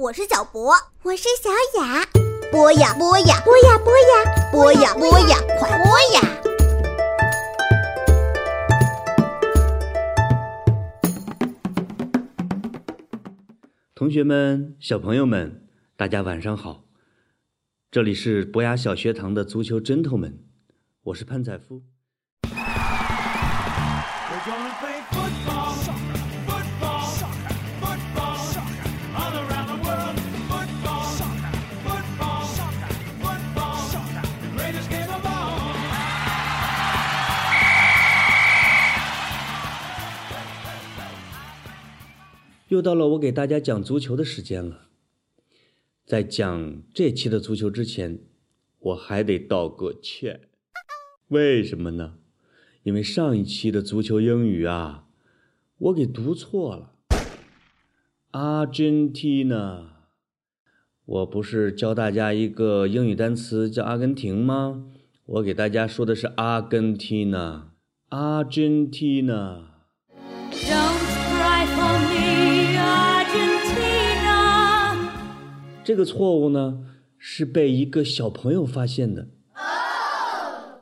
我是小博，我是小雅。播呀播呀，播呀播呀，播呀播呀，快播呀！同学们、小朋友们，大家晚上好！这里是博雅小学堂的足球针头们，我是潘采夫。又到了我给大家讲足球的时间了。在讲这期的足球之前，我还得道个歉。为什么呢？因为上一期的足球英语啊，我给读错了。Argentina，我不是教大家一个英语单词叫阿根廷吗？我给大家说的是阿根廷呢，Argentina。这个错误呢，是被一个小朋友发现的。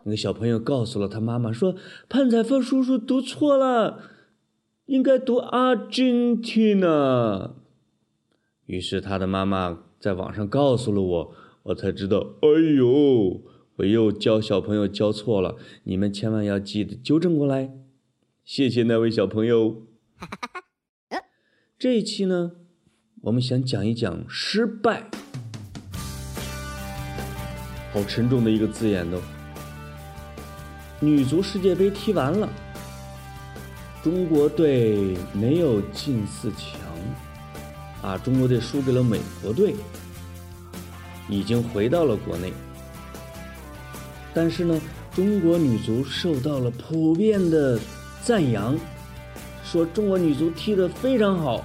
那个小朋友告诉了他妈妈说：“潘彩凤叔叔读错了，应该读 Argentina。”于是他的妈妈在网上告诉了我，我才知道。哎呦，我又教小朋友教错了，你们千万要记得纠正过来。谢谢那位小朋友。这一期呢？我们想讲一讲失败，好沉重的一个字眼都。女足世界杯踢完了，中国队没有进四强，啊，中国队输给了美国队，已经回到了国内。但是呢，中国女足受到了普遍的赞扬，说中国女足踢得非常好。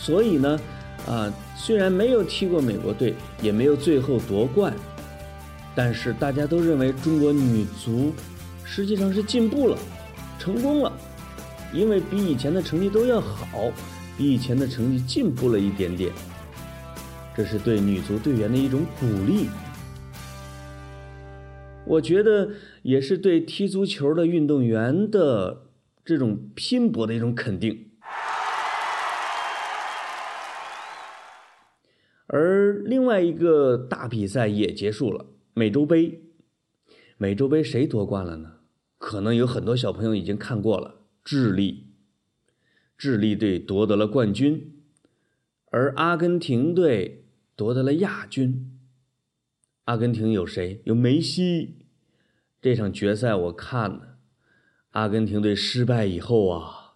所以呢，啊，虽然没有踢过美国队，也没有最后夺冠，但是大家都认为中国女足实际上是进步了，成功了，因为比以前的成绩都要好，比以前的成绩进步了一点点。这是对女足队员的一种鼓励，我觉得也是对踢足球的运动员的这种拼搏的一种肯定。而另外一个大比赛也结束了，美洲杯。美洲杯谁夺冠了呢？可能有很多小朋友已经看过了，智利。智利队夺得了冠军，而阿根廷队夺得了亚军。阿根廷有谁？有梅西。这场决赛我看了，阿根廷队失败以后啊，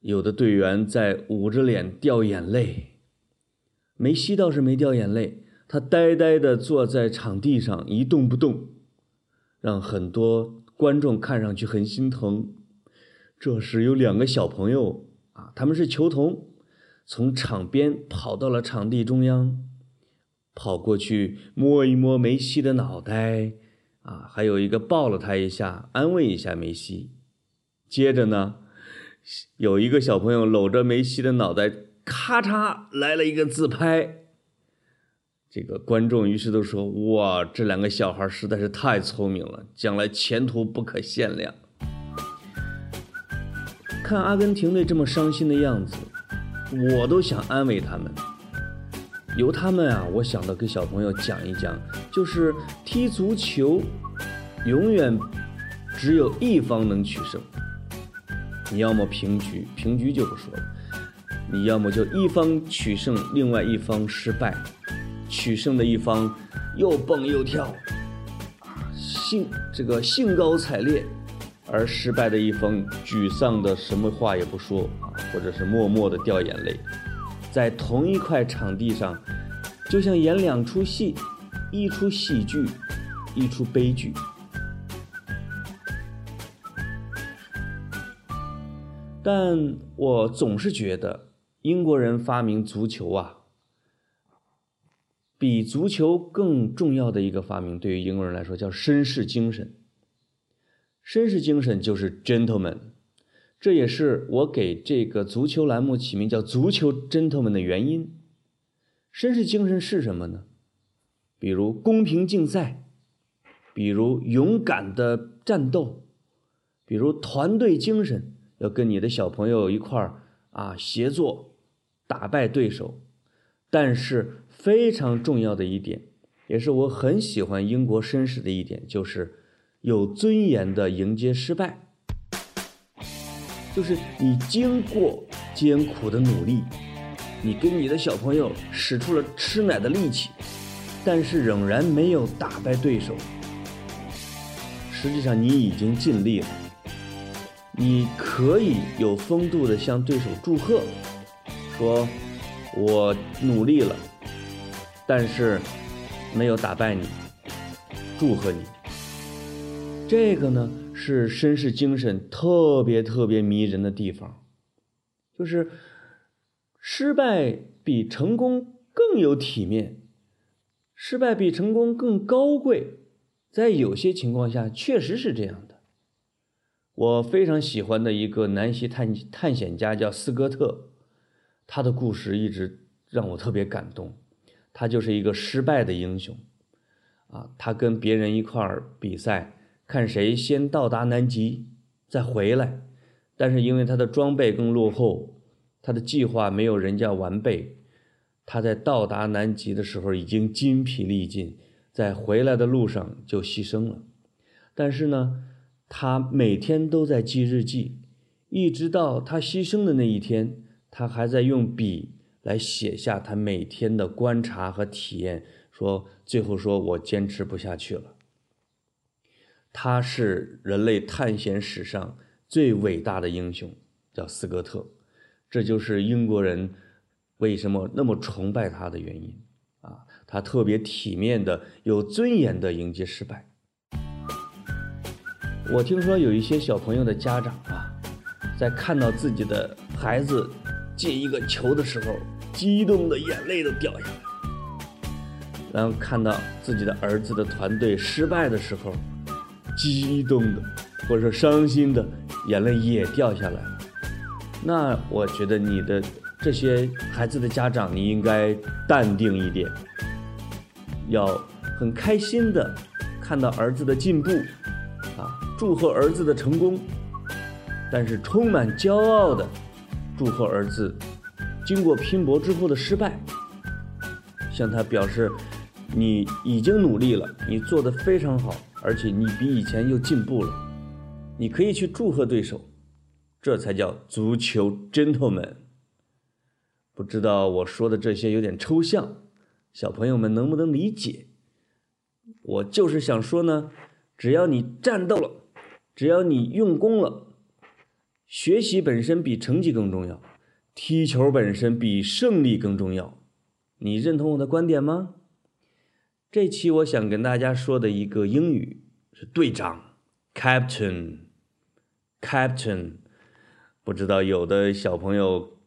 有的队员在捂着脸掉眼泪。梅西倒是没掉眼泪，他呆呆地坐在场地上一动不动，让很多观众看上去很心疼。这时有两个小朋友啊，他们是球童，从场边跑到了场地中央，跑过去摸一摸梅西的脑袋，啊，还有一个抱了他一下，安慰一下梅西。接着呢，有一个小朋友搂着梅西的脑袋。咔嚓来了一个自拍，这个观众于是都说：“哇，这两个小孩实在是太聪明了，将来前途不可限量。”看阿根廷队这么伤心的样子，我都想安慰他们。由他们啊，我想到给小朋友讲一讲，就是踢足球，永远只有一方能取胜。你要么平局，平局就不说了。你要么就一方取胜，另外一方失败，取胜的一方又蹦又跳，兴这个兴高采烈，而失败的一方沮丧的什么话也不说啊，或者是默默的掉眼泪，在同一块场地上，就像演两出戏，一出喜剧，一出悲剧。但我总是觉得。英国人发明足球啊，比足球更重要的一个发明，对于英国人来说叫绅士精神。绅士精神就是 gentleman，这也是我给这个足球栏目起名叫“足球 gentleman” 的原因。绅士精神是什么呢？比如公平竞赛，比如勇敢的战斗，比如团队精神，要跟你的小朋友一块儿啊协作，打败对手。但是非常重要的一点，也是我很喜欢英国绅士的一点，就是有尊严的迎接失败。就是你经过艰苦的努力，你跟你的小朋友使出了吃奶的力气，但是仍然没有打败对手。实际上你已经尽力了，你可以有风度的向对手祝贺，说：“我努力了，但是没有打败你，祝贺你。”这个呢？是绅士精神特别特别迷人的地方，就是失败比成功更有体面，失败比成功更高贵，在有些情况下确实是这样的。我非常喜欢的一个南希探探险家叫斯科特，他的故事一直让我特别感动。他就是一个失败的英雄，啊，他跟别人一块儿比赛。看谁先到达南极，再回来。但是因为他的装备更落后，他的计划没有人家完备，他在到达南极的时候已经筋疲力尽，在回来的路上就牺牲了。但是呢，他每天都在记日记，一直到他牺牲的那一天，他还在用笔来写下他每天的观察和体验。说最后说我坚持不下去了。他是人类探险史上最伟大的英雄，叫斯科特，这就是英国人为什么那么崇拜他的原因啊！他特别体面的、有尊严的迎接失败。我听说有一些小朋友的家长啊，在看到自己的孩子进一个球的时候，激动的眼泪都掉下来；然后看到自己的儿子的团队失败的时候，激动的，或者说伤心的，眼泪也掉下来了。那我觉得你的这些孩子的家长，你应该淡定一点，要很开心的看到儿子的进步，啊，祝贺儿子的成功，但是充满骄傲的祝贺儿子经过拼搏之后的失败，向他表示你已经努力了，你做的非常好。而且你比以前又进步了，你可以去祝贺对手，这才叫足球 gentleman。不知道我说的这些有点抽象，小朋友们能不能理解？我就是想说呢，只要你战斗了，只要你用功了，学习本身比成绩更重要，踢球本身比胜利更重要。你认同我的观点吗？这期我想跟大家说的一个英语是队长，captain，captain，不知道有的小朋友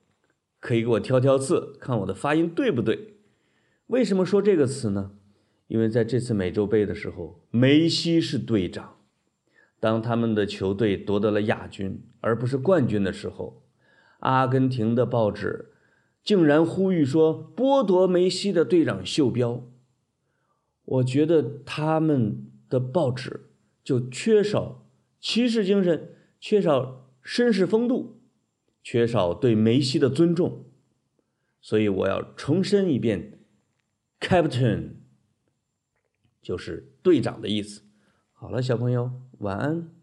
可以给我挑挑刺，看我的发音对不对？为什么说这个词呢？因为在这次美洲杯的时候，梅西是队长。当他们的球队夺得了亚军而不是冠军的时候，阿根廷的报纸竟然呼吁说剥夺梅西的队长袖标。我觉得他们的报纸就缺少骑士精神，缺少绅士风度，缺少对梅西的尊重，所以我要重申一遍，Captain 就是队长的意思。好了，小朋友，晚安。